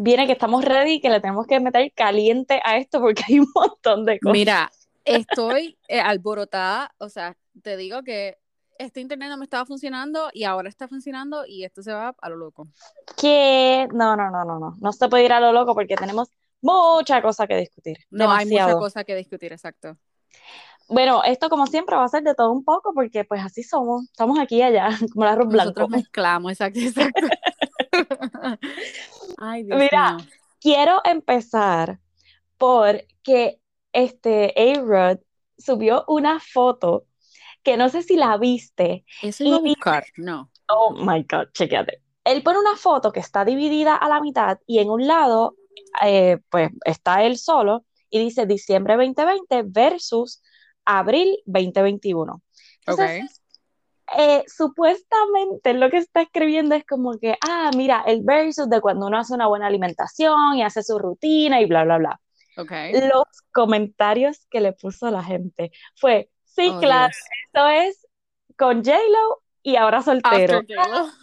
viene que estamos ready, que le tenemos que meter caliente a esto porque hay un montón de cosas. Mira, estoy eh, alborotada, o sea, te digo que este internet no me estaba funcionando y ahora está funcionando y esto se va a lo loco. Que no, no, no, no, no, no se puede ir a lo loco porque tenemos mucha cosa que discutir. No hay mucha cosa que discutir, exacto. Bueno, esto como siempre va a ser de todo un poco porque pues así somos, estamos aquí y allá, como la arroz blanco. Nosotros mezclamos, exacto, exacto. Ay, Dios Mira, quiero empezar porque este A-Rod subió una foto que no sé si la viste. Eso iba a buscar, no. Oh my God, chequeate. Él pone una foto que está dividida a la mitad y en un lado, eh, pues está él solo y dice diciembre 2020 versus abril 2021. Entonces, eh, supuestamente lo que está escribiendo es como que, ah, mira, el versus de cuando uno hace una buena alimentación y hace su rutina y bla, bla, bla. Okay. Los comentarios que le puso la gente fue, sí, oh, claro, esto es con J-Lo y ahora soltero.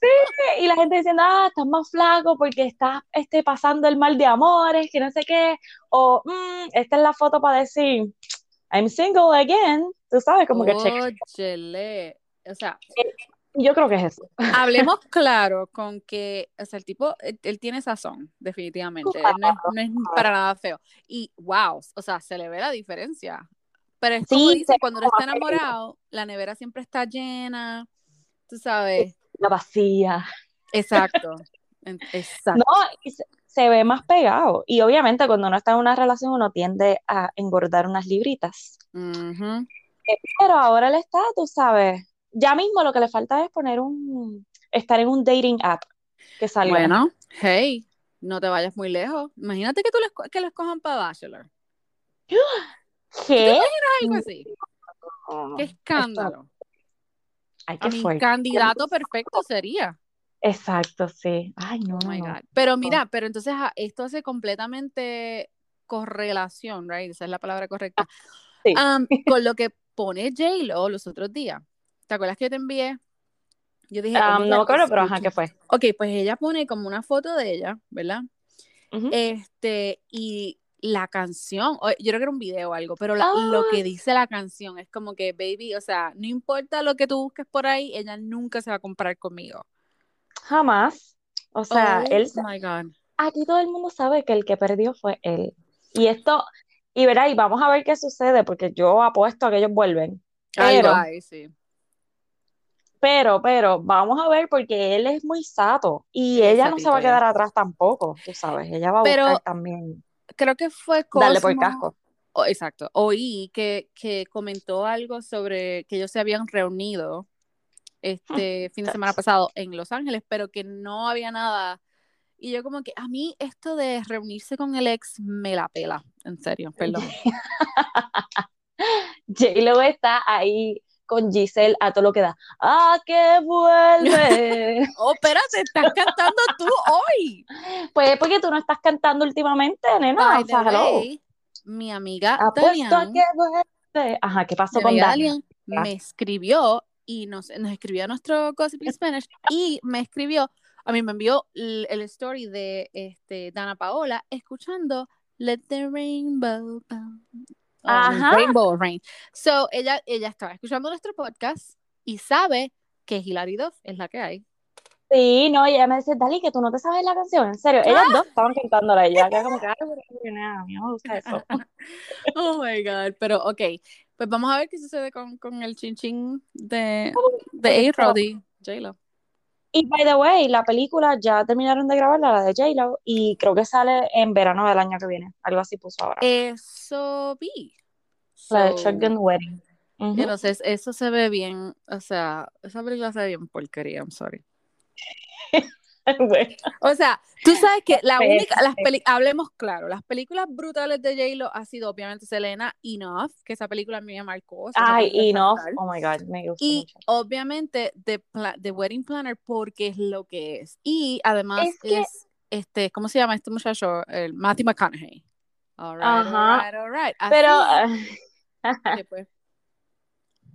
Sí, y la gente diciendo, ah, estás más flaco porque estás este, pasando el mal de amores, que no sé qué, o mm, esta es la foto para decir, I'm single again, tú sabes, como que cheque. O sea, yo creo que es eso. Hablemos claro con que, o sea, el tipo, él, tiene sazón, definitivamente. no, es, para nada feo. Y wow, o sea, se le ve la diferencia. Pero es como dice, cuando uno está enamorado, la nevera siempre está llena, tú sabes. La vacía. Exacto. Exacto. No, se, ve más pegado. Y obviamente cuando uno está en una relación uno tiende a engordar unas libritas. Eh, pero ahora el está, tú sabes, ya mismo lo que le falta es poner un, estar en un dating app que salga. Bueno, hey, no te vayas muy lejos. Imagínate que tú les, que lo escojan para Bachelor. ¿Qué? ¿Te imaginas algo así? Qué escándalo. Ay, qué mi candidato perfecto sería. Exacto, sí. Ay, no, oh my God. Pero mira, pero entonces ah, esto hace completamente correlación, right? Esa es la palabra correcta. Sí. con lo que pone J-Lo los otros días. ¿Te acuerdas que yo te envié? Yo dije, no me acuerdo, pero ajá, ¿qué fue? Ok, pues ella pone como una foto de ella, ¿verdad? Este, y la canción, yo creo que era un video o algo, pero lo que dice la canción es como que, baby, o sea, no importa lo que tú busques por ahí, ella nunca se va a comprar conmigo. Jamás. O sea, oh, él. My God. Aquí todo el mundo sabe que el que perdió fue él. Y esto, y verá, y vamos a ver qué sucede, porque yo apuesto a que ellos vuelven. Pero, sí. Pero, pero, vamos a ver porque él es muy sato y ella no se va a quedar atrás tampoco, tú sabes, ella va a buscar también. Creo que fue Cosmo, Darle por casco. exacto, oí que, que comentó algo sobre que ellos se habían reunido este fin de semana pasado en Los Ángeles, pero que no había nada y yo como que a mí esto de reunirse con el ex me la pela, en serio, perdón. J-Lo está ahí con Giselle a todo lo que da. ¡Ah, que vuelve! oh, espérate, estás cantando tú hoy. Pues porque tú no estás cantando últimamente, nena. mi amiga a que vuelve. Ajá, ¿qué pasó con Dalian? Me escribió y nos, nos escribió a nuestro Gossip Spanish y me escribió a mí me envió el, story de este, Dana Paola escuchando Let the Rainbow Ajá. Rainbow Rain. So, ella, ella estaba escuchando nuestro podcast y sabe que Hilary Duff es la que hay. Sí, no, ella me dice, Dali, que tú no te sabes la canción, en serio. Ellas dos estaban cantándola, ella que como que, a mí me gusta eso. oh my God, pero ok, pues vamos a ver qué sucede con, con el chin chin de, de A-Rod y J-Lo. Y by the way, la película ya terminaron de grabarla, la de J-Lo, y creo que sale en verano del año que viene. Algo así puso ahora. Eso vi. La de Shotgun Wedding. Entonces, eso se ve bien, o sea, esa película se ve bien porquería, I'm sorry. O sea, tú sabes que la única, las hablemos claro, las películas brutales de J-Lo ha sido obviamente Selena, Enough, que esa película a mí me marcó. Ay, Enough, oh my God, me gusta Y obviamente The, The, Wedding Planner porque es lo que es. Y además es, este, ¿cómo se llama este muchacho? El Matthew McConaughey. All right, all right, Pero... pues,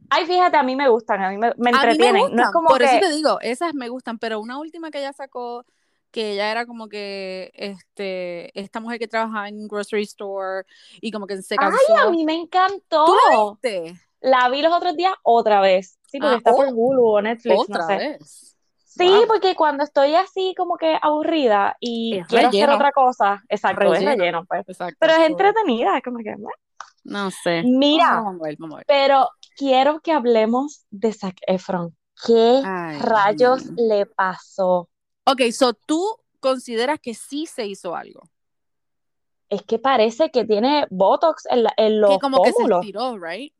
Ay, fíjate, a mí me gustan, a mí me, entretienen. no es como por eso te digo, esas me gustan, pero una última que ella sacó que ella era como que este esta mujer que trabajaba en un grocery store y como que se cansó. Ay, a mí me encantó. ¿Tú la viste? La vi los otros días otra vez. Sí, porque Ah, está por oh, Hulu o Netflix, Otra no sé. vez. Sí, Wow. porque cuando estoy así como que aburrida y Es quiero hacer relleno. otra cosa, exacto, es Relleno. relleno, pues. Exacto. Pero es entretenida, es como que. No sé. Mira, Vamos a ver, vamos a ver. pero quiero que hablemos de Zac Efron. ¿Qué Ay, rayos le pasó? Ok, so tú consideras que sí se hizo algo. Es que parece que tiene Botox en, la- en los Que como que se pómulos. estiró, right?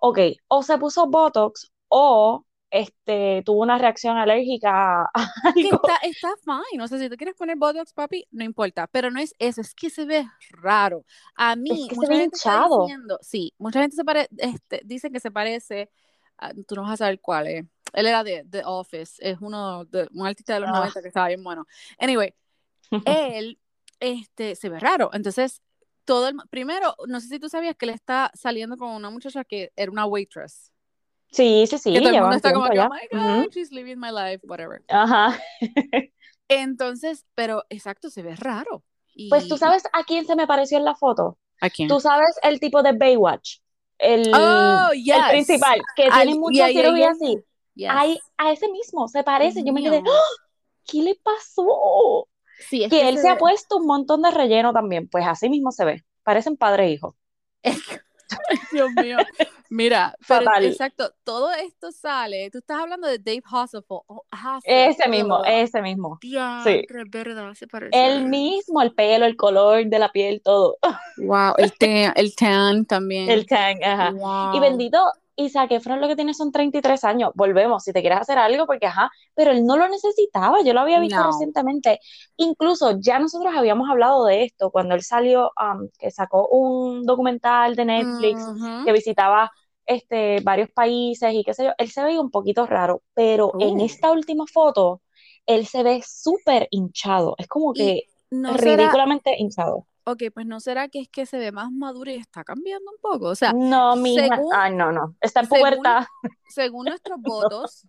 Ok, o se puso Botox o este, tuvo una reacción alérgica a Que algo. está, está fine. O sea, si te quieres poner Botox, papi, no importa. Pero no es eso, es que se ve raro. A mí, que se mucha ve gente está hinchado. diciendo, sí, mucha gente se pare, este, dice que se parece, a- tú no vas a saber cuál es. Él era de The Office, es uno de, un artista de los Ah. 90 que estaba bien bueno. Anyway, él este, se ve raro. Entonces, todo el, primero, no sé si tú sabías que él está saliendo con una muchacha que era una waitress. Sí, sí, sí, que todo el mundo está como que, oh my God, she's living my life, whatever. Ajá. Entonces, pero exacto, se ve raro. Y, Pues tú sabes a quién se me pareció en la foto. ¿A quién? Tú sabes el tipo de Baywatch, el, Oh, el yes. principal, que Al- tiene mucha ahí- cirugía ahí- así. Yes. Ay, a ese mismo se parece. Yo me quedé. ¡Ah! ¿qué le pasó? Sí, es Que él se ha ve- puesto un montón de relleno también. Pues así mismo se ve. Parecen padre e hijo. Ay, Dios mío. Mira, pero Fatal. exacto, todo esto sale. Tú estás hablando de Dave Hasselhoff. oh, Ese mismo, ese mismo. Diantre, es verdad, se parece. El mismo, el pelo, el color de la piel, todo. Wow, el tan, el tan también. El tan, ajá. Wow. Y bendito, Isaac Efron lo que tiene son 33 años. Volvemos, si te quieres hacer algo, porque ajá, pero él no lo necesitaba. Yo lo había visto No. recientemente. Incluso ya nosotros habíamos hablado de esto cuando él salió, um, que sacó un documental de Netflix que visitaba este, varios países y qué sé yo. Él se veía un poquito raro, pero en esta última foto, él se ve súper hinchado. Es como Y que no será, ridículamente hinchado. Ok, pues no será que es que se ve más maduro y está cambiando un poco. O sea, No, mi según- ay, no, no. Está en pubertad. según nuestros votos,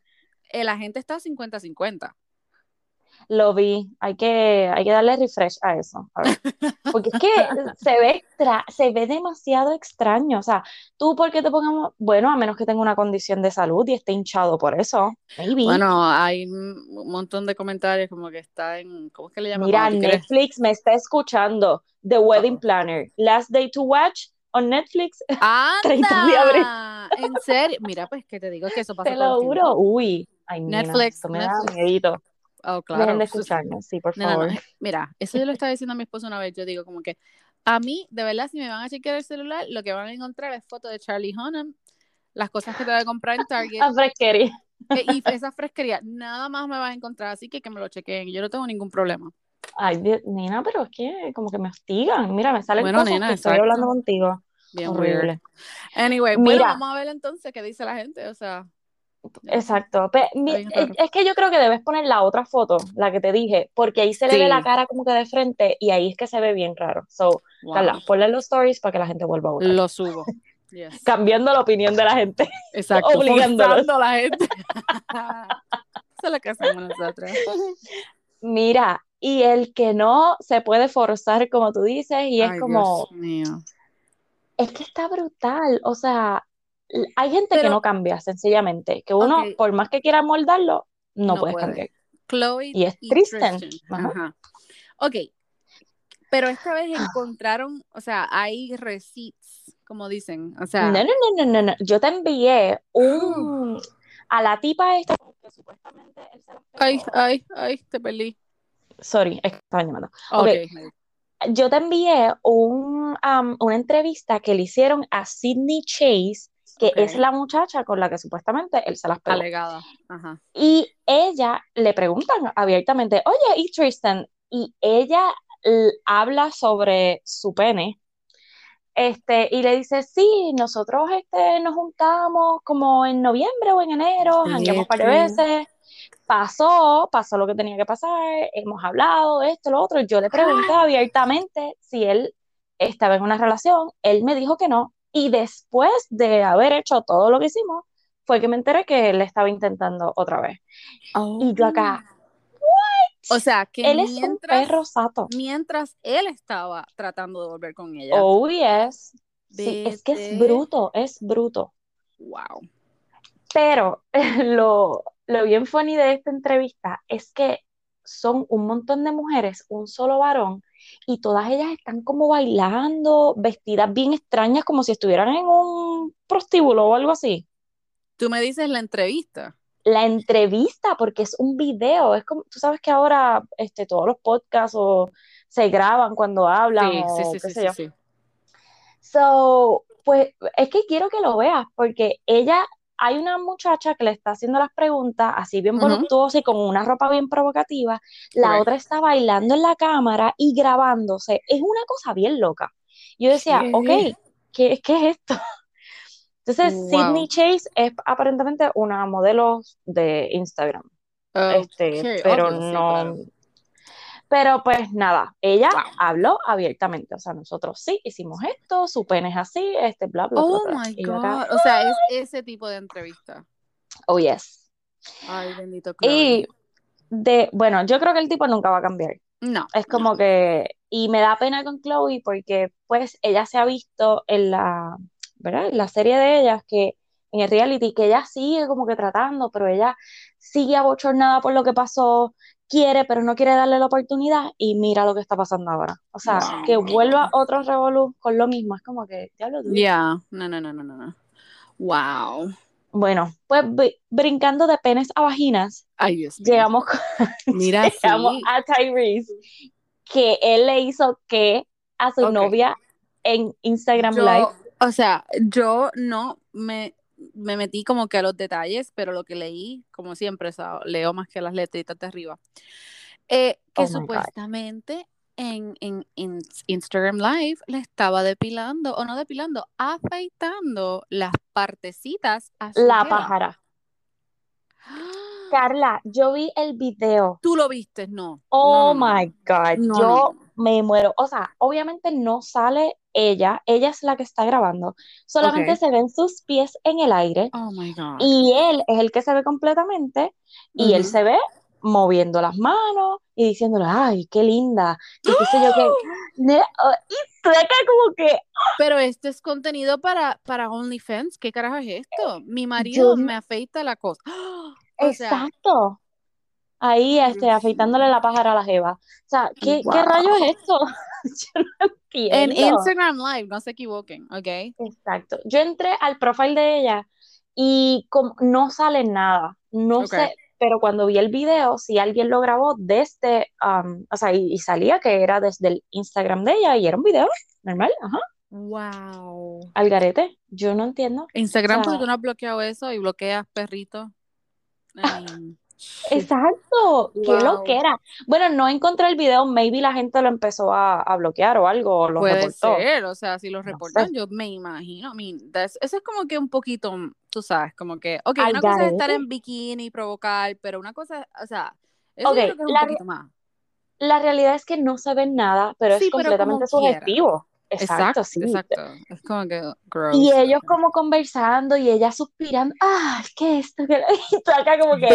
eh, la gente está 50-50. Lo vi, hay que, hay que darle refresh a eso. a ver. Porque es que se ve, extra, se ve demasiado extraño. O sea, tú, ¿por qué te pongamos? Bueno, a menos que tenga una condición de salud y esté hinchado por eso. Maybe. Bueno, hay un montón de comentarios como que está en, ¿cómo es que le llaman? Mira, Netflix me está escuchando. The Wedding Uh-oh. Planner. Last Day to Watch on Netflix. 30 de ¡Anda! En serio, mira, pues que te digo que eso pasa Te lo juro. Uy. Ay, nena, Netflix, esto me da Netflix. miedito. Oh, claro. Dejen de escucharme, sí, por Nena, no, favor. Mira, eso yo lo estaba diciendo a mi esposo una vez. Yo digo, como que a mí, de verdad, si me van a chequear el celular, lo que van a encontrar es fotos de Charlie Hunnam, las cosas que te voy a comprar en Target A fresquería. eh, y esa fresquería. Nada más me vas a encontrar, así que que me lo chequeen. Yo no tengo ningún problema. Ay, Dios, nena, pero es que como que me hostigan. Mira, me salen Bueno, cosas nena, que estoy hablando contigo. Bien Horrible. weird. Anyway, bueno, Mira. vamos a ver entonces qué dice la gente. O sea, Exacto. Pe- mi- bien es que yo creo que debes poner la otra foto, la que te dije, porque ahí se le ve la cara como que de frente y ahí es que se ve bien raro. So, wow. Carla, ponle los stories para que la gente vuelva a votar. Lo subo. Yes. Cambiando la opinión de la gente. Exacto. Forzando a la gente. Eso es lo que hacemos nosotros. Mira, y el que no se puede forzar, como tú dices, y es Ay, como, Dios mío. es que está brutal. O sea, hay gente que no cambia, sencillamente, que uno, por más que quiera moldarlo, no, puede. cambiar. Chloe Y es Tristan. Ajá. Ajá. Ok. Pero esta vez encontraron, o sea, hay receipts, como dicen. O sea, No, no, no, no, no, no. Yo te envié un a la tipa esta que supuestamente él se ay, ay, ay, te perdí. Sorry, es que estaba llamando. Ok. Yo te envié un, um, una entrevista que le hicieron a Sydney Chase, que es la muchacha con la que supuestamente él se las pegó. Alegada. Ajá. Y ella le preguntan abiertamente, oye, ¿y Tristan? Y ella habla sobre su pene. Este, y le dice, sí, nosotros este, nos juntamos como en noviembre o en enero, jangueamos Vete. veces. Pasó, pasó lo que tenía que pasar, hemos hablado, esto, lo otro. Yo le pregunté abiertamente si él estaba en una relación, él me dijo que no. Y después de haber hecho todo lo que hicimos, fue que me enteré que él estaba intentando otra vez. Y yo acá, O sea, que él es un mientras, perro sato. mientras él estaba tratando de volver con ella. Oh, yes. Sí, es que es bruto, es bruto. Wow. Pero lo, lo bien funny de esta entrevista es que son un montón de mujeres, un solo varón, y todas ellas están como bailando, vestidas bien extrañas, como si estuvieran en un prostíbulo o algo así. Tú me dices la entrevista. La entrevista, porque es un video, es como, tú sabes que ahora este, todos los podcasts o se graban cuando hablan Sí, o sí, sí, qué sí, sé sí, yo. sí. So, pues es que quiero que lo veas, porque ella, hay una muchacha que le está haciendo las preguntas, así bien voluptuosa y con una ropa bien provocativa. La otra está bailando en la cámara y grabándose. Es una cosa bien loca. Yo decía, ok, ¿qué, qué es esto? Entonces, Wow. Sydney Chase es aparentemente una modelo de Instagram. Este, pero obvio, no. Pero pues nada, ella Wow. habló abiertamente. O sea, nosotros sí hicimos esto, su pene es así, este, bla, bla, bla, Oh bla. my acá, God. O sea, es ese tipo de entrevista. oh yes. Ay, bendito Chloe. Y de, bueno, yo creo que el tipo nunca va a cambiar. No. Es como que, y me da pena con Chloe porque pues ella se ha visto en la, ¿verdad? En la serie de ellas que en el reality que ella sigue como que tratando, pero ella sigue abochornada por lo que pasó, quiere, pero no quiere darle la oportunidad y mira lo que está pasando ahora. O sea, Wow. que vuelva otro revolú con lo mismo, es como que, diablo. Ya. No, no, no, no, no, no. Wow. Bueno, pues br- brincando de penes a vaginas, Ay, Dios llegamos, con- Mira, llegamos sí. a Tyrese, que él le hizo que a su novia en Instagram Yo, Live. o sea, yo no me, me metí como que a los detalles, pero lo que leí, como siempre, leo más que las letritas de arriba, eh, que Oh supuestamente en, en, en Instagram Live le estaba depilando, o no depilando, afeitando las partecitas a su La pájara. Carla, yo vi el video. Tú lo viste, no. Oh no, my God, No, yo no. me muero. O sea, obviamente no sale ella, ella es la que está grabando. Solamente se ven sus pies en el aire Oh my God. y él es el que se ve completamente y él se ve moviendo las manos y diciéndole, ay, qué linda. Y qué sé yo qué. Ne- oh, Y acá como que Pero este es contenido para, para OnlyFans. ¿Qué carajo es esto? Mi marido yo, me afeita la cosa. ¡Ah! Sea, exacto. Ahí este, afeitándole la pájara a la jeva. O sea, ¿qué, qué rayos Wow. es esto? Yo no En. Instagram Live, no se equivoquen, ¿ok? Exacto. Yo entré al profile de ella y como no sale nada. No sé, pero cuando vi el video, si alguien lo grabó desde, um, o sea, y, y salía que era desde el Instagram de ella y era un video normal, ajá, Wow. al garete. Yo no entiendo. O Instagram, porque sea, tú no has bloqueado eso y bloqueas perritos. Exacto, qué Wow. loquera. Bueno, no encontré el video, maybe la gente lo empezó a, a bloquear o algo, o lo Puede reportó. ser, o sea, si No reportan, sé. yo me imagino. I mean, eso es como que un poquito, tú sabes, como que, ok, una cosa es estar en bikini y provocar, pero una cosa, o sea, eso Ok, yo creo que es un la, poquito más. la realidad es que no ve nada, pero es Sí, pero completamente quiera. subjetivo. Exacto, Exacto, sí. exacto. Es como que Y gross. ellos ok. como conversando y ella suspirando, ah, ¿qué es esto? ¿Qué-" Y tú acá como que,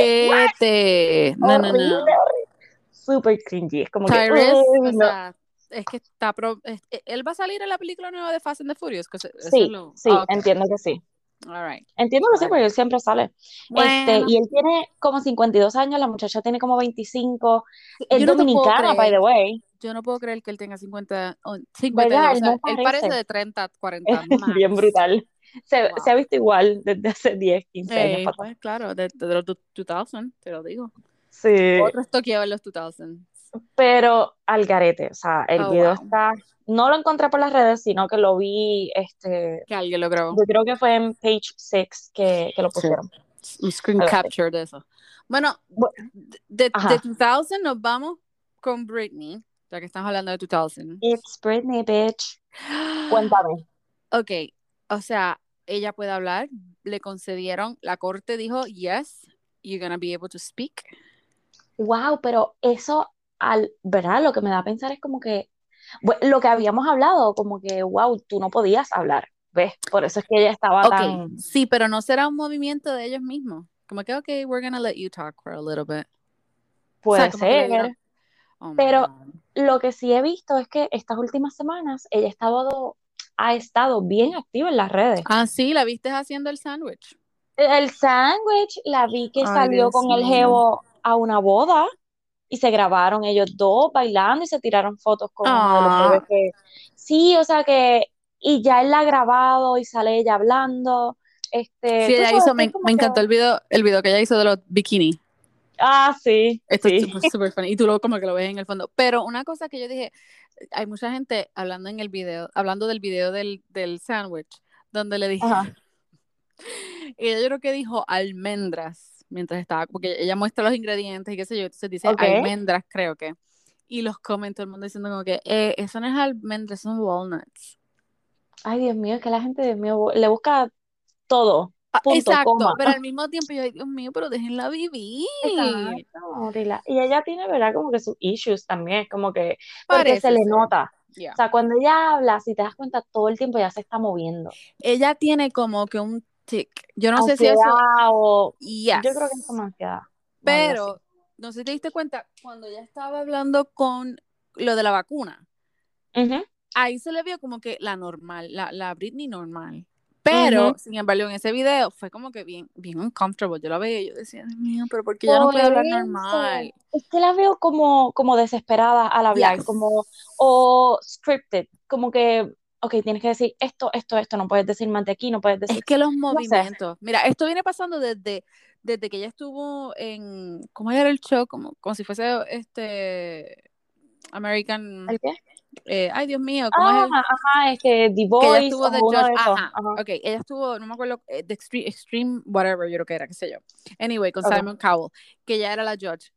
Vete. No, no, horrible, no. horrible. Súper cringy, es como que, Tyrese, uy, o no. sea, es que está pro- e- él va a salir en la película nueva de Fast and the Furious, que es Sí, lo. sí, entiendo que sí. All right. Entiendo que sí, Whatever. porque él siempre sale. Este, Bueno, y él tiene como 52 años, la muchacha tiene como 25, es yo no dominicana, by the way, Yo no puedo creer que él tenga 50, oh, 52. ¿verdad? O Él sea, no él parece parece. de 30, 40 Bien max. brutal. Se, se Wow. ha visto igual desde hace 10, 15 años Eh, para atrás. pues claro, de, de los 2000, te lo digo. Sí, Otro estoqueaba en los 2000. Pero al garete, o sea, el Oh, video wow. está, no lo encontré por las redes, sino que lo vi, este, Que alguien lo grabó. yo creo que fue en Page 6 que, que lo Sí. pusieron. Un screen Algo así. capture de eso. Bueno, Bu- de, de, de 2000 nos vamos con Britney, ya que estamos hablando de 2000. It's Britney, bitch. Cuéntame. Ok, o sea, ella puede hablar, le concedieron, la corte dijo, yes, you're gonna be able to speak. Wow, pero eso, al, ¿verdad? Lo que me da a pensar es como que, lo que habíamos hablado, como que, wow, tú no podías hablar, ¿ves? Por eso es que ella estaba Ok, tan, sí, pero no será un movimiento de ellos mismos. Como que, ok, we're gonna let you talk for a little bit. O sea, puede ser, Oh Pero-. Lo que sí he visto es que estas últimas semanas ella ha estado, ha estado bien activa en las redes. Ah, sí, la viste haciendo el sándwich. El sándwich, la vi que Ay, salió Dios con el jevo a una boda y se grabaron ellos dos bailando y se tiraron fotos con los Ah. que... Sí, o sea que... Y ya él la ha grabado y sale ella hablando. Este, Sí, ella sabes, hizo, me, me que- encantó el video, el video que ella hizo de los bikini. Ah, sí, Esto sí. es súper, funny. Y tú lo como que lo ves en el fondo. Pero una cosa que yo dije, hay mucha gente hablando en el video, hablando del video del, del sándwich, donde le dije, Ajá. ella yo creo que dijo almendras mientras estaba, porque ella muestra los ingredientes y qué sé yo, entonces dice Ok. almendras, creo que. Y los comentó el mundo diciendo como que, eh, eso no es almendras, son walnuts. Ay, Dios mío, es que la gente, Dios mío, le busca todo. Ah, Punto, Exacto, coma. pero al mismo tiempo yo, Dios mío, pero déjenla vivir. Exacto. Y ella tiene, ¿verdad? Como que sus issues también, como que, porque se le nota. Yeah. O sea, cuando ella habla, si te das cuenta, todo el tiempo ya se está moviendo. Ella tiene como que un tic. Yo no sé si eso. O... Yes. Yo creo que es como ansiedad. algo Pero, no sé si te diste cuenta, cuando ella estaba hablando con lo de la vacuna, ahí se le vio como que la normal, la, la Britney normal. Pero, sin embargo, en ese video fue como que bien, bien uncomfortable. Yo la veía y yo decía, Dios mío, pero ¿por qué ella no puede hablar normal? Es que la veo como, como desesperada al hablar, Yes. como, o scripted, como que, ok, tienes que decir esto, esto, esto, no puedes decir más de aquí, no puedes decir... Es que los sé. movimientos. Mira, esto viene pasando desde, desde que ella estuvo en. ¿Cómo era el show? Como, como si fuese este. American. ¿El qué? eh, ay, Dios mío, ¿cómo es Ah, el- ajá, es que The que ella Voice estuvo de judge, de ajá, Ajá. ok, ella estuvo, no me acuerdo, eh, de extreme, extreme, whatever, yo creo que era, qué sé yo. Anyway, con Ok. Simon Cowell, que ella era la judge.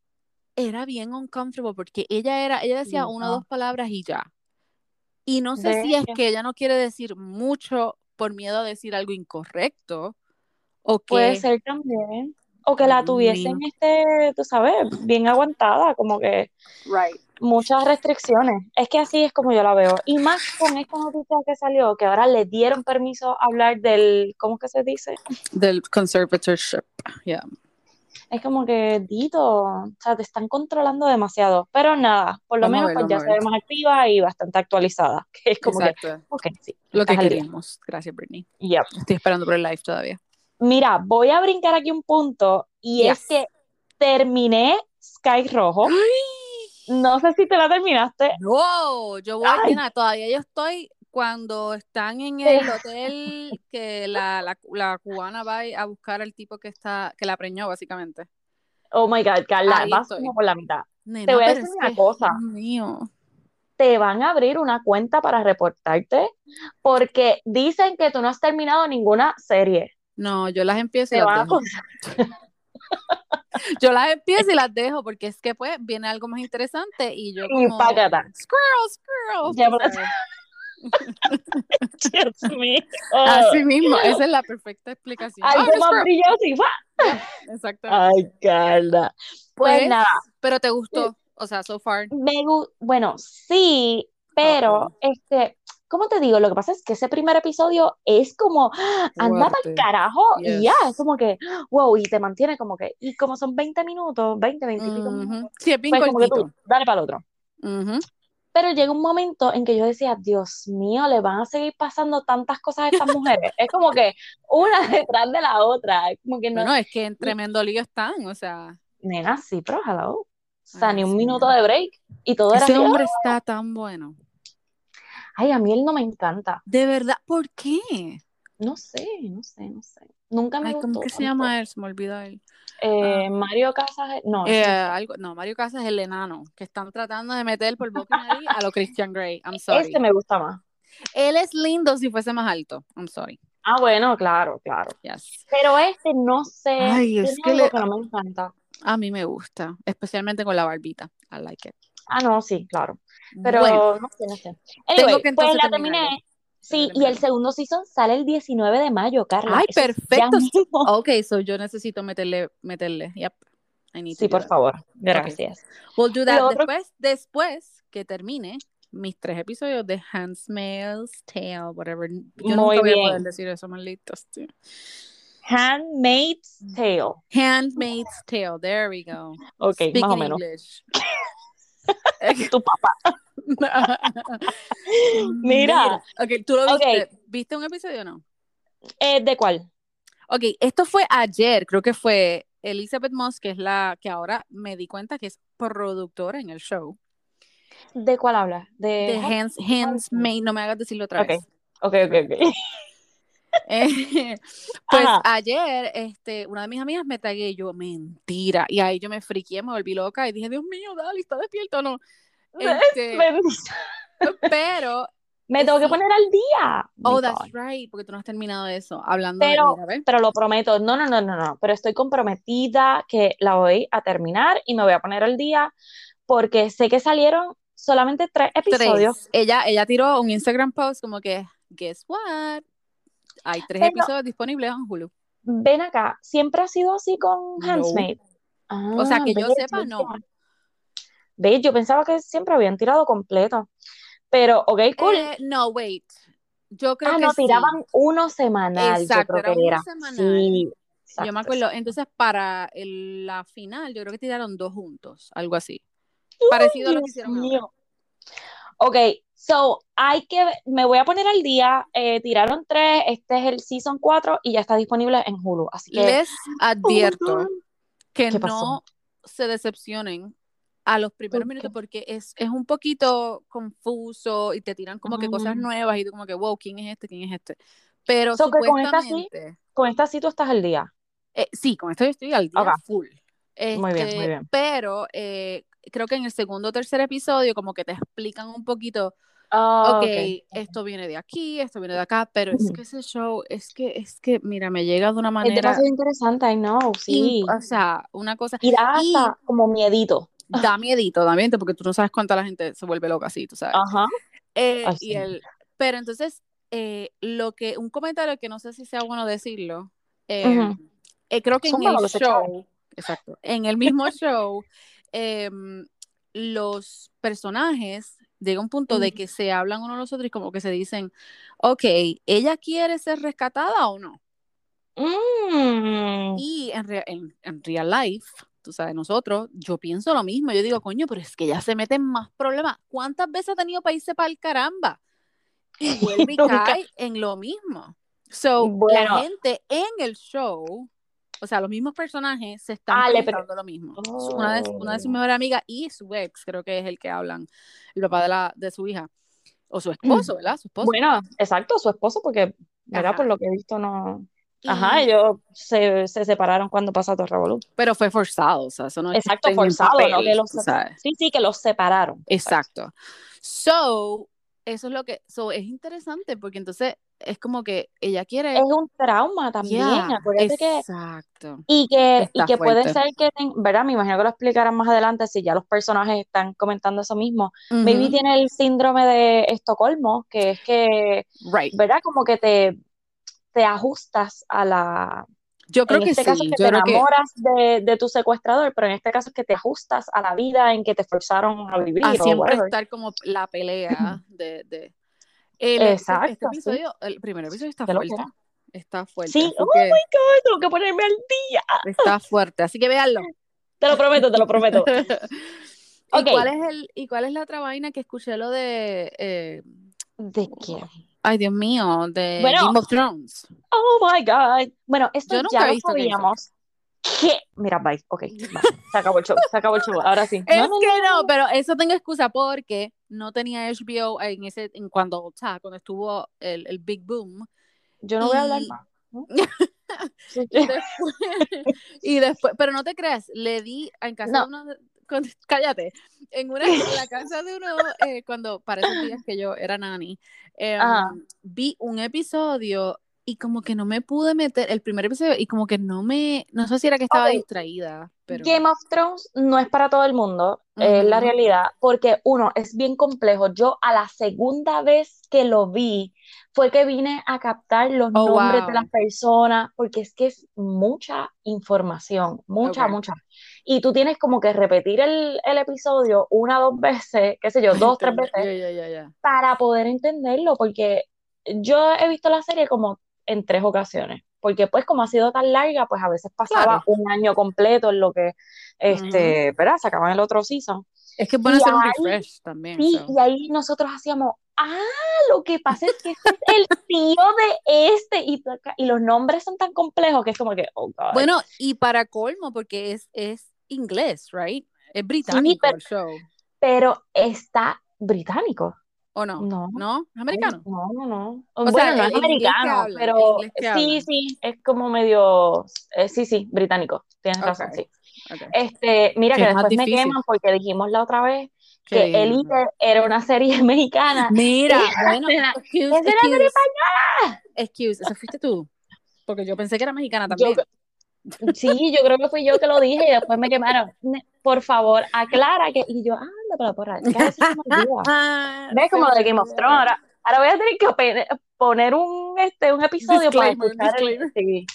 Era bien uncomfortable porque ella era, ella decía Sí, una o no. dos palabras y ya. Y no sé si es que ella no quiere decir mucho por miedo a decir algo incorrecto o Puede que ser también. O que la tuviesen, este, tú sabes, bien aguantada, como que right. muchas restricciones. Es que así es como yo la veo. Y más con esta noticia que salió, que ahora le dieron permiso a hablar del, ¿cómo es que se dice? del conservatorship. Yeah. Es como que, Dito, o sea, te están controlando demasiado. Pero nada, por lo Vamos a menos ver, pues ya se a ve más activa y bastante actualizada. Que es como Exacto. que, sí, Lo que queríamos. Gracias, Britney. Yep. Estoy esperando por el live todavía. Mira, voy a brincar aquí un punto y es Yes. que terminé Sky Rojo. No sé si te la terminaste. No, yo voy, Ay. nena, todavía yo estoy cuando están en el hotel que la, la, la cubana va a buscar al tipo que está, que la preñó básicamente. Oh my God, Carla, Ahí vas estoy. como por la mitad. Nena, Te voy a decir una cosa. Mío. Te van a abrir una cuenta para reportarte porque dicen que tú no has terminado ninguna serie. No, yo las empiezo y las dejo. Yo las empiezo y las dejo porque es que pues viene algo más interesante y yo Y como págata. squirrel, squirrel. Mío. Así mismo, esa es la perfecta explicación. Ah, Algo yo más brilloso y ¡fua! Exactamente. Ay, Carla. Pues, Pues, nada, pero te gustó, o sea, so far. me bueno, sí, pero este, ¿cómo te digo? Lo que pasa es que ese primer episodio es como, ¡ah! anda para carajo y ya, Yes. es como que, wow, y te mantiene como que, y como son 20 minutos, 20, 20 y pico minutos, Sí, es bien pues como que tú, dale para el otro. Pero llega un momento en que yo decía, Dios mío, le van a seguir pasando tantas cosas a estas mujeres. Es como que una detrás de la otra. Es como que no. Bueno, es que en tremendo lío están, o sea, Nena, sí, pero hello. O sea, Ay, ni un sí. minuto de break. Y todo era ese hombre está tan bueno. Ay, a mí él no me encanta. De verdad, ¿por qué? No sé, no sé, no sé. Nunca me Ay, gustó ¿cómo que se llama él? Se me olvidó él. Eh, Mario Casas, no, Eh, ese algo, no, Mario Casas es el enano, que están tratando de meter por boca y a lo Christian Grey. I'm sorry. Este me gusta más. Él es lindo si fuese más alto. I'm sorry. Ah, bueno, claro, claro. Yes. Pero este no sé, Ay, es que le- que no me encanta. A mí me gusta, especialmente con la barbita. I like it. Ah, no, sí, claro. Pero Bueno, no sé, no sé. Tengo que pues la terminé. Sí, y el segundo season sale el 19 de mayo, Carla. Ay, Eso perfecto. ok, so yo necesito meterle, meterle. Yep. I need to Sí, por that. favor. Gracias. We'll do that otro- después, después que termine mis tres episodios de Handmaid's Tale, whatever. Yo Muy nunca voy a bien. poder decir eso, malditos. tío. Handmaid's Tale. Handmaid's Tale, there we go. Ok, Speak más o menos. English. tu papá. Mira. Ok, tú lo viste. ¿Viste un episodio o no? Eh, ¿De cuál? Ok, esto fue ayer, creo que fue Elizabeth Moss, que es la que ahora me di cuenta que es productora en el show. ¿De cuál habla? De, de Hands, Hands Made, no me hagas decirlo otra vez. Ok, ok, ok. Eh, pues ayer, este, una de mis amigas me tagué y yo, mentira. Y ahí yo me friqué, me volví loca y dije, Dios mío, Dali, ¿está despierto o no? Este, pero me tengo que poner al día. Oh, that's right, porque tú no has terminado eso. Hablando pero, de Pero lo prometo, no, no, no, no, no, pero estoy comprometida que la voy a terminar y me voy a poner al día porque sé que salieron solamente tres episodios. Ella, ella tiró un Instagram post como que, guess what? Hay tres episodios disponibles en Hulu. Ven acá, ¿siempre ha sido así con Handsmaid? o sea, que yo sepa, no. ¿Ves? Yo pensaba que siempre habían tirado completo. Pero, ok, cool. Eh, no, wait. Yo creo ah, que no, tiraban uno semanal. Exacto, yo creo que era. Sí, yo me acuerdo. Entonces, para la final, yo creo que tiraron dos juntos, algo así. Parecido a lo que hicieron ahora. Ok, so hay que, me voy a poner al día, eh, tiraron tres, este es el season 4 y ya está disponible en Hulu, así que... Les advierto que no se decepcionen a los primeros minutos porque es, es un poquito confuso y te tiran como que cosas nuevas y tú como que, wow, ¿quién es este? ¿quién es este? Pero supuestamente... Con esta, sí, con esta sí tú estás al día. Eh, sí, con esta yo estoy al día full. muy bien, muy este, bien. Pero eh, creo que en el segundo o tercer episodio como que te explican un poquito Oh, okay, ok, esto viene de aquí, esto viene de acá, pero es que ese show, es que, es que, mira, me llega de una manera. Es demasiado interesante, I know, sí. o sea, una cosa. Y da hasta como miedito. Da miedito, da miedito, porque tú no sabes cuánta la gente se vuelve loca así, tú sabes. Ajá. Eh, y el, pero entonces, eh, lo que, un comentario que no sé si sea bueno decirlo, eh, creo que en el show, exacto, en el mismo show, em, los personajes llega un punto de que se hablan uno a los otros y como que se dicen, ok, ¿ella quiere ser rescatada o no? Mm. Y en, en, real life, tú sabes, nosotros, yo pienso lo mismo, yo digo, coño, pero es que ella se mete en más problemas. ¿Cuántas veces ha tenido irse para el caramba? Y vuelve y cae en lo mismo. So, la gente en el show o sea, los mismos personajes se están ah, lo mismo. Una, de, una de sus oh. mejores amigas y su ex, creo que es el que hablan, el papá de, la, de su hija. O su esposo, ¿verdad? Su esposo. Bueno, exacto, su esposo, porque, ¿verdad? Por lo que he visto, no. Ajá, ellos se, se, separaron cuando pasó todo el revolución. Pero fue forzado, o sea, eso no Exacto, forzado, ¿no? Que los, sí, sí, que los separaron. Exacto. So, eso es lo que, so, es interesante porque entonces es como que ella quiere. Es un trauma también, exacto. y que, y que puede ser que, ¿verdad? Me imagino que lo explicarán más adelante si ya los personajes están comentando eso mismo. Maybe tiene el síndrome de Estocolmo, que es que, ¿verdad? Como que te, te ajustas a la yo creo en este que caso sí. que te enamoras de, de, tu secuestrador, pero en este caso es que te ajustas a la vida en que te forzaron a vivir. A siempre estar como la pelea de... de... El, Exacto. Este episodio, el primer episodio está fuerte. Está fuerte. Sí, oh my God, tengo que ponerme al día. Está fuerte, así que véanlo. Te lo prometo, te lo prometo. ¿Y, cuál es el, ¿Y cuál es la otra vaina que escuché lo de... Eh, ¿De qué? Ay, Dios mío, de Game of Thrones. Oh my God. Bueno, esto ya lo sabíamos. ¿Qué? Mira, bye. Ok, se acabó el show, se acabó el show. Ahora sí. Es que no, pero eso tengo excusa porque no tenía HBO en ese, en cuando, o sea, cuando estuvo el, el Big Boom. Yo no voy a hablar más. y, después, y después, pero no te creas, le di en casa de uno, cállate, en una en la casa de uno, eh, cuando para esos días que yo era nani, em, vi un episodio y como que no me pude meter el primer episodio y como que no me, no sé si era que estaba distraída. Pero... Game of Thrones no es para todo el mundo, es la realidad, porque uno, es bien complejo. Yo a la segunda vez que lo vi fue que vine a captar los oh, nombres de las personas, porque es que es mucha información, mucha, mucha. Y tú tienes como que repetir el, el episodio una, dos veces, qué sé yo, dos, tres veces, para poder entenderlo, porque yo he visto la serie como en tres ocasiones, porque pues como ha sido tan larga, pues a veces pasaba un año completo en lo que, este, uh Se acaba el otro season. Es que puede Y ser un ahí- refresh también. Sí, so. y ahí nosotros hacíamos, ah, lo que pasa es que este es el tío de este, y, los nombres son tan complejos que es como que, oh, God. Bueno, y para colmo, porque es, es inglés, right? Es británico pero- el show. pero está británico. ¿O no? No. ¿No? ¿Es americano? No, no, no. O bueno, sea, no es americano, pero sí, sí, es como medio, eh, sí, sí, británico, tienes razón, sí. Este, mira Que después me queman porque dijimos la otra vez que bien. Elite era una serie mexicana. Mira, bueno, Era- excuse, esa era serie excuse, excuse, esa fuiste tú. Porque yo pensé que era mexicana Yo- también. Sí, yo creo que fui yo que lo dije y después me quemaron. Por favor, aclara que. Y yo, anda, pero porra, es que a veces se me olvida. Ah, ¿Ves? Como de Game of Thrones. Ahora, ahora voy a tener que poner un, este, un episodio para escuchar el. sí.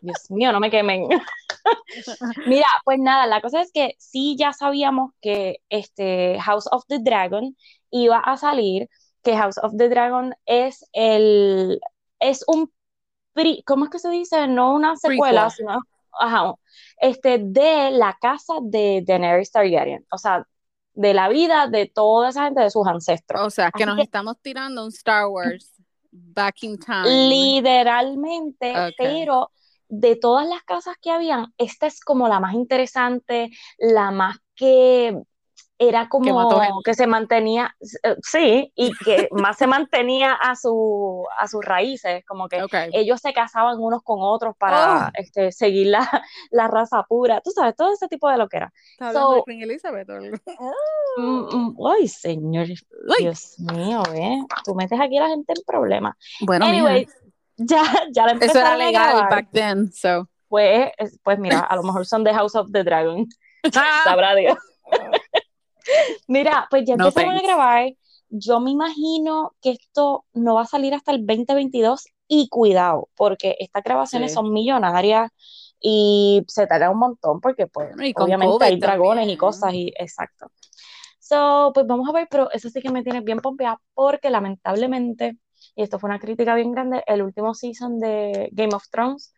Dios mío, no me quemen. Mira, pues nada, la cosa es que sí ya sabíamos que este House of the Dragon iba a salir, que House of the Dragon es el, es un, ¿cómo es que se dice? No una secuela, Prequel. sino, ajá, este, de la casa de Daenerys Targaryen, o sea, de la vida de toda esa gente, de sus ancestros. O sea, que Así nos que- estamos tirando un Star Wars back in time. Literalmente, pero de todas las casas que habían, esta es como la más interesante, la más que era como que se mantenía, eh, sí, y que más se mantenía a su a sus raíces, como que ellos se casaban unos con otros para Oh. este, seguir la, la raza pura, tú sabes, todo ese tipo de lo que era. ¿Está hablando de So- Queen Elizabeth o algo? Mm, mm, ay, señor, Dios mío, ¿eh? Tú metes aquí a la gente en problemas. Bueno, Anyway, ya, ya la eso era legal back then, so. Pues, es- pues mira, a lo mejor son de House of the Dragon. Sabrá Dios. Mira, pues ya No empezaron a grabar. Yo me imagino que esto no va a salir hasta el 2022 y cuidado, porque estas grabaciones Sí. son millonarias y se tarda un montón porque pues Bueno, obviamente COVID hay dragones y cosas y exacto. So, pues vamos a ver, pero eso sí que me tiene bien pompeada porque lamentablemente, y esto fue una crítica bien grande, el último season de Game of Thrones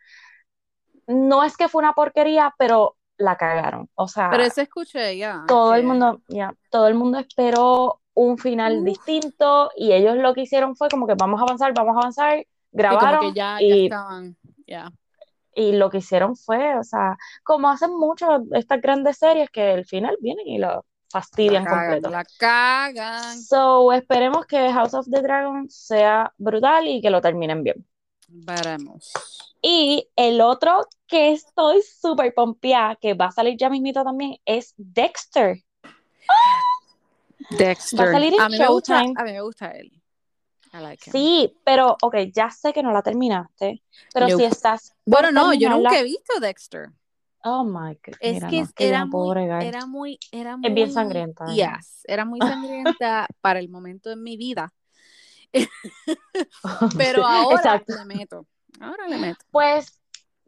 no es que fue una porquería, pero la cagaron. O sea, Pero eso escuché ya. todo el mundo, ya, todo el mundo esperó un final Uf. distinto y ellos lo que hicieron fue como que vamos a avanzar, vamos a avanzar, Sí, grabaron que ya, y. Ya. y lo que hicieron fue, o sea, como hacen mucho estas grandes series que al final vienen y lo La fastidian cagan, completo. la cagan. So, esperemos que House of the Dragon sea brutal y que lo terminen bien. Veremos. Y el otro que estoy súper pompeada, que va a salir ya mismito también, es Dexter. Dexter. Va a salir en a mí me gusta, Showtime. a mí me gusta él. I like him. Sí, pero, ok, ya sé que no la terminaste, pero si estás Bueno, no, yo nunca he visto Dexter. Oh my God, Es mira, que no, es que yo era, muy, era muy, era muy, Es bien sangrienta. Yes, era muy sangrienta para el momento de mi vida. Pero ahora le meto. Ahora le meto. Pues,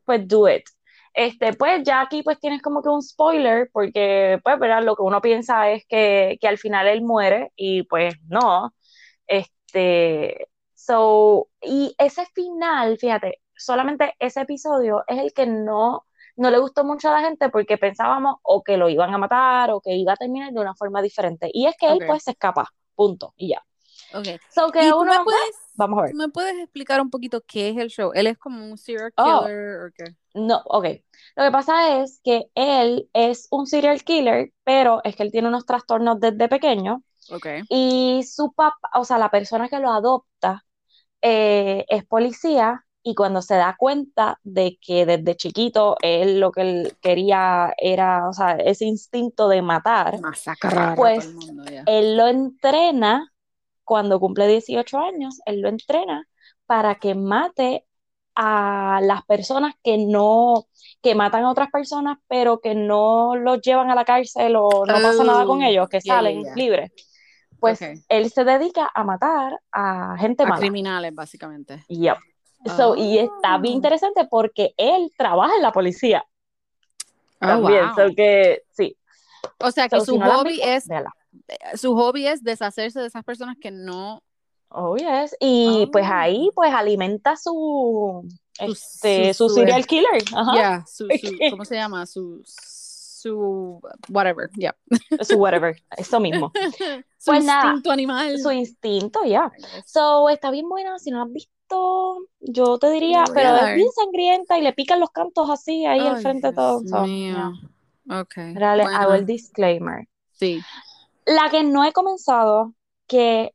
pues do it. Este, pues ya aquí pues tienes como que un spoiler, porque pues, ¿verdad? Lo que uno piensa es que, que al final él muere y pues no. Este, so, y ese final, fíjate, solamente ese episodio es el que no, no le gustó mucho a la gente porque pensábamos o que lo iban a matar o que iba a terminar de una forma diferente. Y es que él pues se escapa, punto, y ya. Okay. So que ¿Y tú uno, me, puedes, vamos a ver. me puedes explicar un poquito qué es el show? ¿Él es como un serial Oh. killer o qué? No, ok. Lo que pasa es que él es un serial killer, pero es que él tiene unos trastornos desde pequeño Ok. y su papá, o sea, la persona que lo adopta eh, es policía y cuando se da cuenta de que desde chiquito él lo que él quería era, o sea, ese instinto de matar, Masacrar Pues, a todo el mundo ya. él lo entrena cuando cumple 18 años, él lo entrena para que mate a las personas que no, que matan a otras personas, pero que no los llevan a la cárcel o no pasa nada con Oh, ellos, que salen libres. Pues él se dedica a matar a gente A mala. criminales, básicamente. Yep. So, y está bien Oh. interesante porque él trabaja en la policía Oh, también. wow. So que sí. O sea que So, su si no hobby visto, es véala. Su hobby es deshacerse de esas personas que no Oh, yes. Y pues Ah. ahí pues alimenta su, Su- este, su- su serial killer. Ajá. ya su, su- ¿cómo se llama? Su su whatever, yeah. Su whatever, eso mismo. su Pues nada, instinto animal. Su instinto, ya. So, está bien buena, si no la has visto, yo te diría, pero es bien sangrienta y le pican los cantos así ahí al frente de todo. So, yeah. Ok. Dale, bueno, hago el disclaimer. sí. La que no he comenzado, que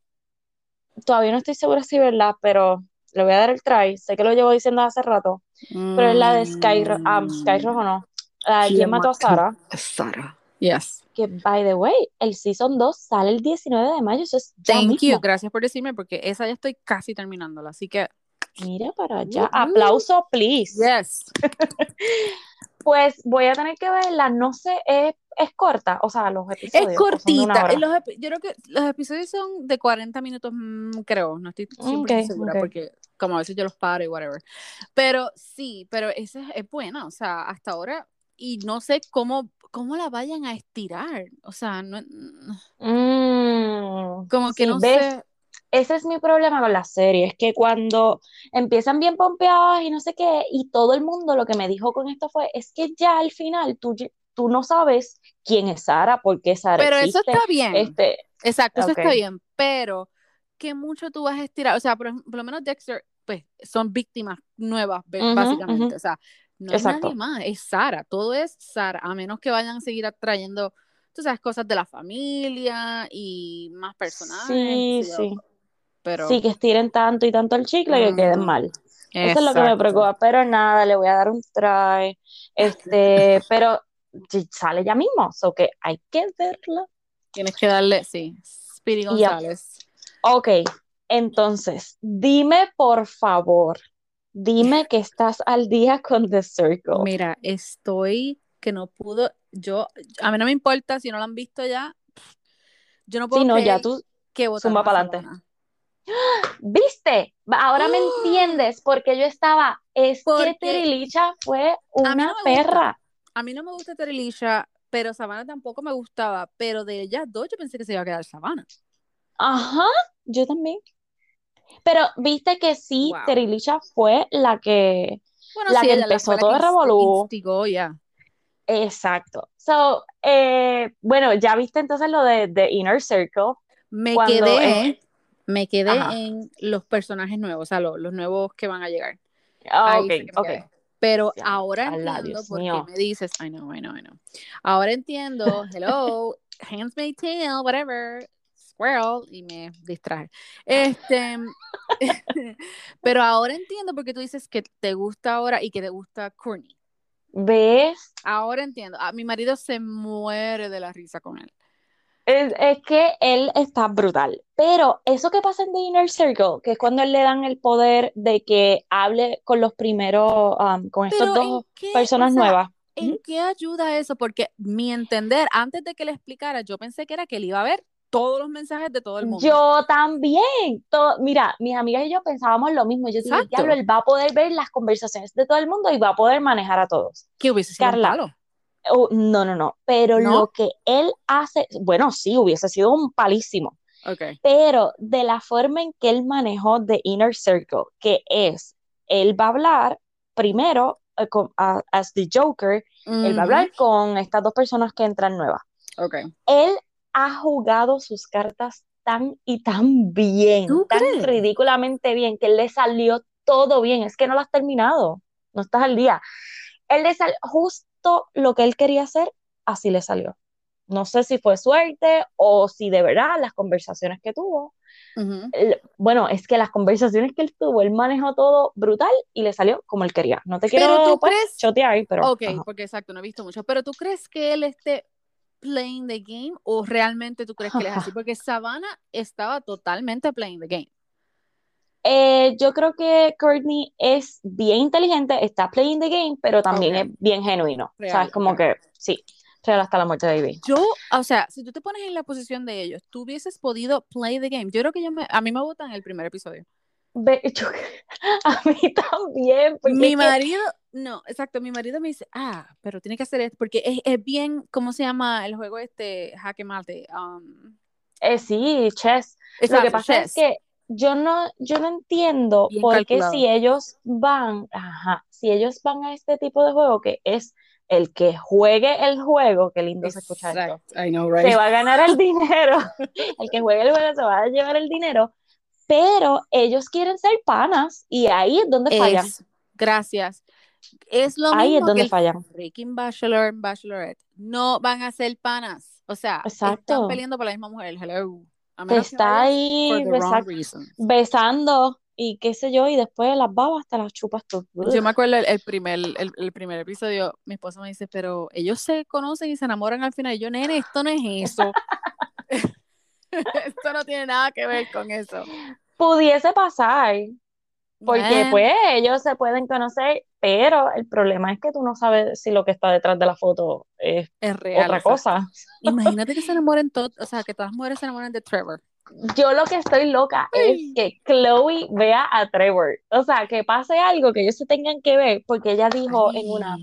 todavía no estoy segura si verla, pero le voy a dar el try. Sé que lo llevo diciendo hace rato, pero es la de Sky, Ro- um, Sky Rojo, no. La de ¿Quién mató a Sara? Sara. Yes. Que, by the way, el Season 2 sale el 19 de mayo, eso es ya Thank you. Gracias por decirme porque esa ya estoy casi terminándola. Así que, Mira para allá. Aplauso, please. yes. Pues voy a tener que verla, no sé, es, es corta, o sea, los episodios. Es una cortita. y los yo creo que los episodios son de 40 minutos, mm, creo. No estoy 100% Ok, segura porque como a veces yo los paro y whatever. Pero sí, pero esa es, es buena, o sea, hasta ahora. Y no sé cómo, cómo la vayan a estirar. O sea, no, Mm, como que sí, no ¿ves? sé. Ese es mi problema con las series, que cuando empiezan bien pompeadas y no sé qué, y todo el mundo lo que me dijo con esto fue, es que ya al final tú, no sabes quién es Sara, por qué Sara Pero eso está bien. este, Exacto, eso está bien. Pero, ¿qué mucho tú vas a estirar? O sea, por, por lo menos Dexter, pues, son víctimas nuevas, básicamente. O sea, no Exacto. nadie más, es Sara, todo es Sara, a menos que vayan a seguir atrayendo, tú sabes, cosas de la familia y más personajes, Sí, sí. Pero... Sí, que estiren tanto y tanto el chicle que queden mal. Eso es lo que me preocupa, pero nada, le voy a dar un try. Este, pero sí, sale ya mismo, so que hay que verla. Tienes que darle, sí, Speedy. González. Ok, entonces, dime por favor, dime que estás al día con The Circle. Mira, estoy que no pudo, yo, a mí no me importa si no lo han visto ya, yo no puedo Si no, ya tú, que votaron zumba a pa'lante. Savannah. ¿Viste? Ahora me entiendes porque yo estaba, es que Porque Tirilicha fue una no perra. a mí no me gusta Terelisha, pero Savannah tampoco me gustaba, pero de ellas dos yo pensé que se iba a quedar Savannah. Ajá, yo también. Pero viste que sí, Wow. Tirilicha fue la que, Bueno, la sí, que empezó la todo el revolú. ya. Exacto. So, eh, bueno, ya viste entonces lo de, de Inner Circle, Me cuando quedé, me quedé Ajá. en los personajes nuevos, o sea, lo- los, nuevos que van a llegar. Ah, ok, ok. quedé. Pero ahora entiendo Dios por qué me dices, I know, I know, I know. Ahora entiendo, hello, Handmaid's Tale, whatever, squirrel, y me distraje. Este, pero ahora entiendo por qué tú dices que te gusta ahora y que te gusta Courtney. ¿Ves? Ahora entiendo. A mi marido se muere de la risa con él. Es, es que él está brutal. Pero eso que pasa en The Inner Circle, que es cuando él le dan el poder de que hable con los primeros, um, con estos Pero ¿en dos qué, o personas sea, nuevas. ¿en Ujú. qué ayuda eso? Porque mi entender, antes de que le explicara, yo pensé que era que él iba a ver todos los mensajes de todo el mundo. Yo también. Mira, mis amigas y yo pensábamos lo mismo. Yo dije, diablo, él va a poder ver las conversaciones de todo el mundo y va a poder manejar a todos. Que hubiese sido Carla. Oh, no, no, no. Pero ¿No? lo que él hace, bueno, sí, hubiese sido un palísimo. Ok. Pero de la forma en que él manejó The Inner Circle, que es, él va a hablar primero eh, con, as the Joker, él va a hablar con estas dos personas que entran nuevas. Ok. Él ha jugado sus cartas tan y tan bien, ¿Tú tan crees? ridículamente bien, que le salió todo bien. Es que no lo has terminado, no estás al día. Él le salió justo lo que él quería hacer, así le salió. No sé si fue suerte o si de verdad las conversaciones que tuvo. Ujú. el- bueno, es que las conversaciones que él tuvo, él manejó todo brutal y le salió como él quería. No te Pero quiero tú pues, crees, chotear, pero ok, ajá. porque exacto, no he visto mucho, pero tú crees que él esté playing the game o realmente tú crees que él es así? Porque Savannah estaba totalmente playing the game. Eh, yo creo que Courtney es bien inteligente, está playing the game, pero también Ok. es bien genuino. Real, ¿Sabes? Como ok. que sí, real hasta la muerte de Baby. Yo, o sea, si tú te pones en la posición de ellos, tú hubieses podido play the game. Yo creo que yo me, a mí me gustan el primer episodio. Ve- yo- a mí también, Mi es que marido, no, exacto, mi marido me dice, ah, pero tiene que hacer esto, porque es, es bien, ¿cómo se llama el juego este, jaque mate? Um, eh, sí, chess. Lo que exacto, pasa es chess. que yo no, yo no entiendo Bien por qué calculado. si ellos van, ajá, si ellos van a este tipo de juego que es el que juegue el juego, qué lindo se escucha esto, Exact. I know, right? se va a ganar el dinero, el que juegue el juego se va a llevar el dinero, pero ellos quieren ser panas y ahí es donde fallan, Es- gracias. Es lo ahí es mismo donde que fallan. freaking Bachelor and Bachelorette. No van a ser panas. O sea, Exacto. están peleando por la misma mujer. Hello. Te está ahí besando y qué sé yo, y después las babas te las chupas tú. Yo me acuerdo el, el primer, el, el primer episodio, mi esposo me dice, pero ellos se conocen y se enamoran al final. Y yo, nene, esto no es eso. esto no tiene nada que ver con eso. Pudiese pasar, porque Eh, pues ellos se pueden conocer, pero el problema es que tú no sabes si lo que está detrás de la foto es es real. otra cosa. Imagínate que se enamoren todos, o sea, que todas las mujeres se enamoran de Trevor. Yo lo que estoy loca es que Chloe vea a Trevor. O sea, que pase algo que ellos se tengan que ver, porque ella dijo en una,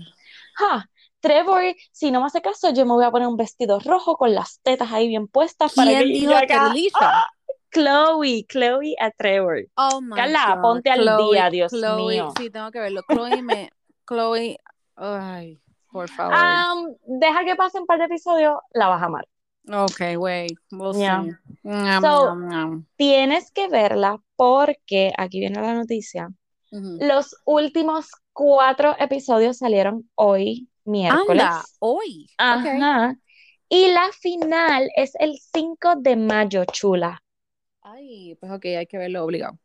ah, Trevor, si no me hace caso, yo me voy a poner un vestido rojo con las tetas ahí bien puestas para ¿Quién que dijo yo que acá, Alicia? Chloe, Chloe a Trevor. Oh my Carla, God. ponte al Chloe, día, Dios Chloe, mío. Sí, tengo que verlo. Chloe me. Chloe. Ay, por favor. Deja que pase un par de episodios, la vas a amar. ok, wait. We'll Yeah. see. So-. Tienes que verla porque, aquí viene la noticia, los últimos cuatro episodios salieron hoy, miércoles. Anda, hoy. Ajá. Y la final es el 5 de mayo, chula. Ay, pues ok, hay que verlo obligado.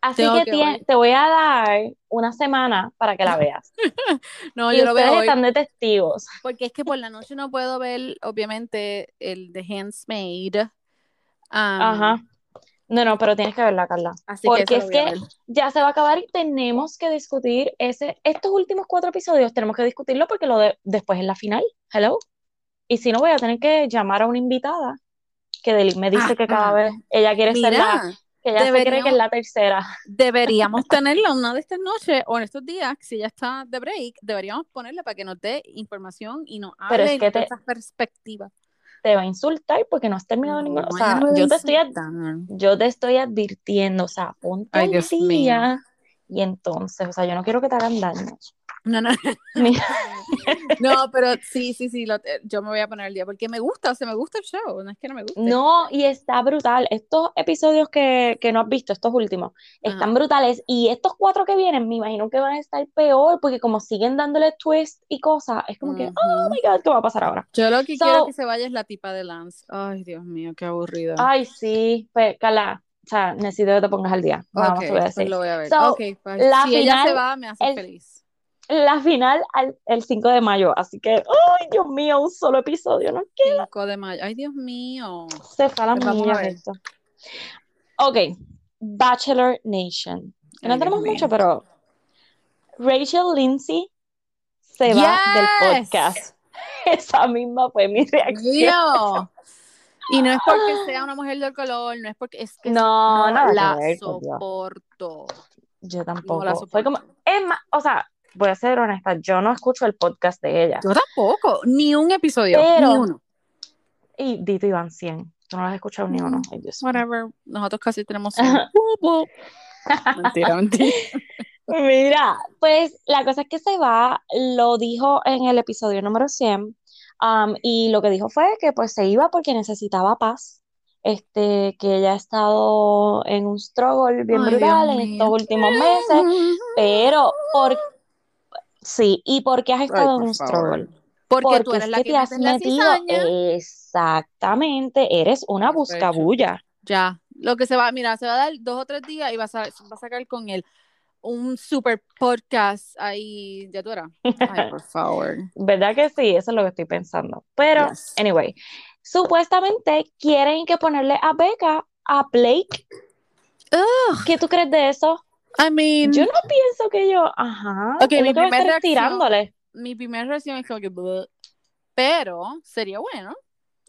Así Tengo que hoy. te voy a dar una semana para que la veas. No, Y yo lo ustedes veo hoy. están de testigos. Porque es que por la noche no puedo ver, obviamente, el de Handsmaid. Am, Ajá. No, no, pero tienes que verla, Carla. Así Porque que es lo que ya se va a acabar y tenemos que discutir ese, estos últimos cuatro episodios, tenemos que discutirlo porque lo de, después es la final. Hello. Y si no, voy a tener que llamar a una invitada que me dice que cada vez ella quiere ser la, Mira, que ella se cree que es la tercera. deberíamos tenerla una de estas noches o en estos días, si ya está de break, deberíamos ponerla para que nos dé información y nos Pero hable es y que te- esas perspectivas. Te va a insultar porque no has terminado. O No, sea, ella no me va a yo te estoy, yo te estoy advirtiendo, o sea, ponte Ay, al mío. Y entonces, o sea, yo no quiero que te hagan daño. No, no, Mira, no, pero sí, sí, sí, lo- eh, yo me voy a poner al día porque me gusta, o sea, me gusta el show, no es que no me guste. No, y está brutal. Estos episodios que, que no has visto, estos últimos, están Ajá. brutales. Y estos cuatro que vienen, me imagino que van a estar peor, porque como siguen dándole twist y cosas, es como que, oh my God, ¿qué va a pasar ahora? Yo lo que So- quiero que se vaya es la tipa de Lance. Ay, Dios mío, qué aburrida. Ay, sí, pues, Carla, o sea, necesito que te pongas al día. Nada más Ok, te voy a pues decir. lo voy a ver. So, Ok, pues, la si ella se final, va, me hace el- feliz. La final al- el 5 de mayo, así que, ay, Dios mío, un solo episodio, ¿no? 5 de mayo. Ay, Dios mío. Se fue la Pues vamos a milla ver. esto. Ok, Bachelor Nation. No tenemos mucho, pero Rachel Lindsay se va del podcast. Esa misma fue mi reacción. Dios. Y no es porque sea una mujer del color, no es porque es que No, que la ver, soporto. Yo tampoco. la Fue como, soporto. es más, o sea, voy a ser honesta, yo no escucho el podcast de ella. Yo tampoco, ni un episodio, Pero- ni uno. Y Dito Iván 100. Tú no lo has escuchado ni uno. Ay. Whatever, nosotros casi tenemos mentira, mentira. Mira, pues la cosa es que se va, lo dijo en el episodio número 100, um, y lo que dijo fue que pues se iba porque necesitaba paz, este, que ella ha estado en un struggle bien Ay, brutal Dios en mío. estos últimos meses, pero por, sí, ¿y por qué has Ay, estado en por un favor. struggle? Porque, tú Porque eres es la que que te has metido, cizaña. exactamente, eres una buscabulla. Ya, lo que se va, mira, se va a dar dos o tres días y va a, sa- va a sacar con él un super podcast ahí, ya tú eras. Ay, por favor. ¿Verdad que sí? Eso es lo que estoy pensando. Pero, Yes. anyway, supuestamente quieren que ponerle a Becca a Blake. Ugh, ¿Qué tú crees de eso? I mean, Yo no pienso que yo, ajá, Ok, es mi primera tirándole. mi primera reacción es como que, "Bleh". pero sería bueno.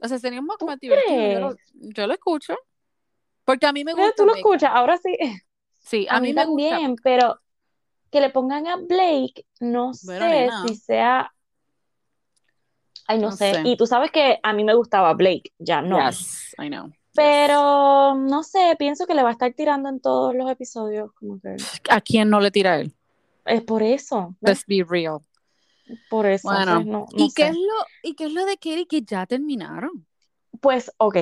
O sea, sería un poco ¿Tú más divertido. Yo lo, yo lo escucho. Porque a mí me gusta. tú lo Becca. escuchas, ahora sí. Sí, A, mí, me gusta. también, pero que le pongan a Blake, no Bueno, sé nena. si sea. Ay, no, No sé. sé. Y tú sabes que a mí me gustaba Blake, ya no. Yes, I know. Pero no sé, pienso que le va a estar tirando en todos los episodios, como que ¿A quién no le tira a él? es por eso. ¿no? Let's be real. Por eso, Bueno, no, no ¿y qué es lo y qué es lo de Katie que ya terminaron? Pues, ok,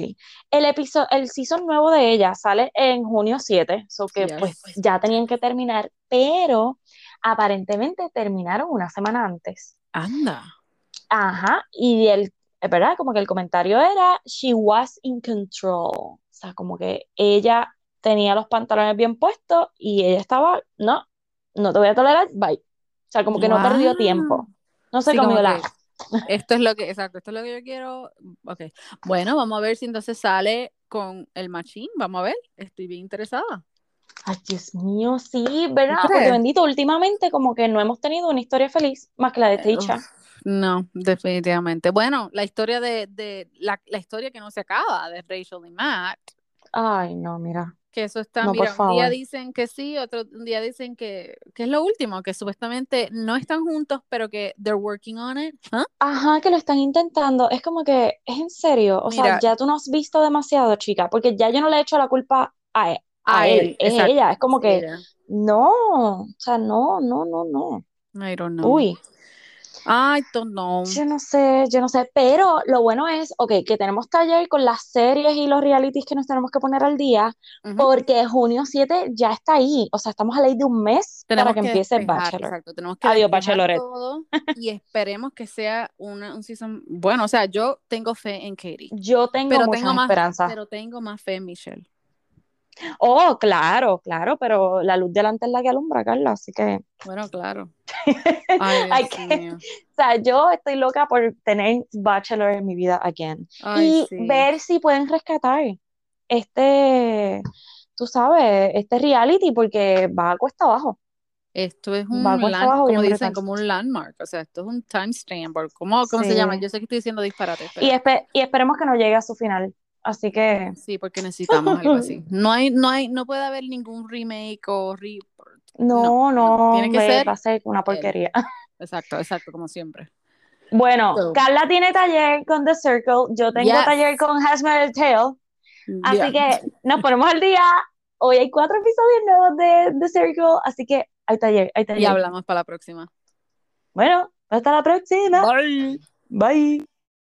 el episodio, el season nuevo de ella sale en junio 7, so que Yes. pues ya tenían que terminar, pero aparentemente terminaron una semana antes. Anda. Ajá, y el, verdad, como que el comentario era, she was in control, o sea, como que ella tenía los pantalones bien puestos y ella estaba, no, no te voy a tolerar, bye. O sea, como que no perdió tiempo, no Sí, comió como la... que esto es lo que, exacto, esto es lo que yo quiero. Ok. Bueno, vamos a ver si entonces sale con el machín. Vamos a ver. Estoy bien interesada. Ay, Dios mío, sí, ¿verdad? ¿Tú Porque bendito, últimamente como que no hemos tenido una historia feliz más que la de Eh, Teisha. uf, no, definitivamente. Bueno, la historia de, de la, la historia que no se acaba de Rachel y Matt, Ay, no, mira. Que eso está, No, mira, un día dicen que sí, otro día dicen que, que es lo último, que supuestamente no están juntos, pero que they're working on it. ¿Ah? Ajá, que lo están intentando. Es como que, es en serio. O sea, Mira. ya tú no has visto demasiado, chica, porque ya yo no le he hecho la culpa a él. A, A él, él, es exacto, ella. Es como que, ella. no, o sea, no, no, no, no. I don't know. Uy, I don't know. yo no sé, yo no sé. Pero lo bueno es, ok, que tenemos taller con las series y los realities que nos tenemos que poner al día, Ujú. porque junio 7 ya está ahí. O sea, estamos a ley de un mes Tenemos para que que empiece despejar, Bachelor. exacto, tenemos que Adiós, Bachelorette. todo y esperemos que sea una, un season bueno, o sea, yo tengo fe en Katie, Yo tengo pero muchas tengo más, esperanzas. pero tengo más fe en Michelle. Oh, claro, claro, pero la luz delante es la que alumbra, Carla, así que, Bueno, claro. Ay, Hay que- mío. o sea, yo estoy loca por tener Bachelor en mi vida again Ay, y sí. ver si pueden rescatar este, tú sabes, este reality porque va a cuesta abajo. Esto es un Va a cuesta land- abajo como dicen, como un landmark, o sea, esto es un timestamp, ¿cómo, cómo se llama? Yo sé que estoy diciendo disparates, pero Y, espe- y esperemos que no llegue a su final. Así que, sí, porque necesitamos algo así. No hay, no hay, no puede haber ningún remake o re... no, no, no, tiene que ser va a ser una porquería. Exacto, exacto, como siempre. Bueno, So. Carla tiene taller con The Circle, yo tengo Yes. taller con Hasmel Tale. Así que nos ponemos al día. Hoy hay cuatro episodios nuevos de The Circle, así que hay taller, hay taller. Y hablamos para la próxima. Bueno, hasta la próxima. Bye. Bye.